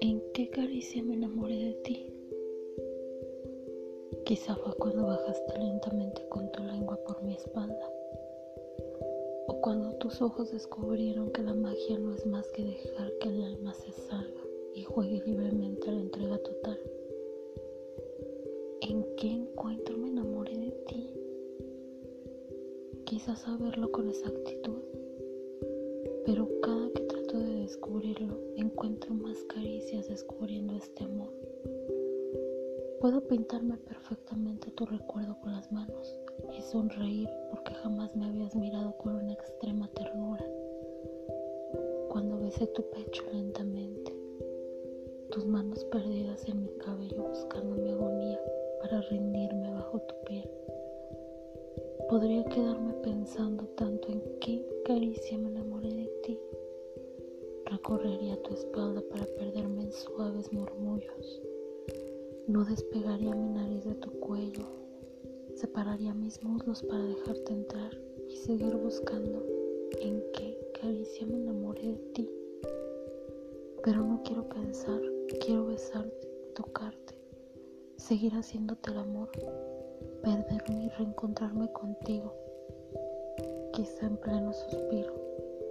¿En qué caricia me enamoré de ti? Quizá fue cuando bajaste lentamente con tu lengua por mi espalda. O cuando tus ojos descubrieron que la magia no es más que dejar que el alma se salga y juegue libremente a la entrega total. ¿En qué encuentro me Quizás saberlo con exactitud, pero cada que trato de descubrirlo encuentro más caricias descubriendo este amor. Puedo pintarme perfectamente tu recuerdo con las manos y sonreír porque jamás me habías mirado con una extrema ternura. Cuando besé tu pecho lentamente, tus manos perdidas en mi cabello buscando mi agonía para rendirme bajo tu piel. Podría quedarme pensando tanto en qué caricia me enamoré de ti. Recorrería tu espalda para perderme en suaves murmullos no despegaría mi nariz de tu cuello, separaría mis muslos para dejarte entrar y seguir buscando en qué caricia me enamoré de ti. Pero no quiero pensar, quiero besarte, tocarte, seguir haciéndote el amor, perderme y reencontrarme contigo. Quizá en pleno suspiro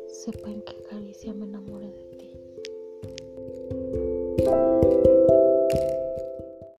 sepa en qué caricia me enamoré de ti.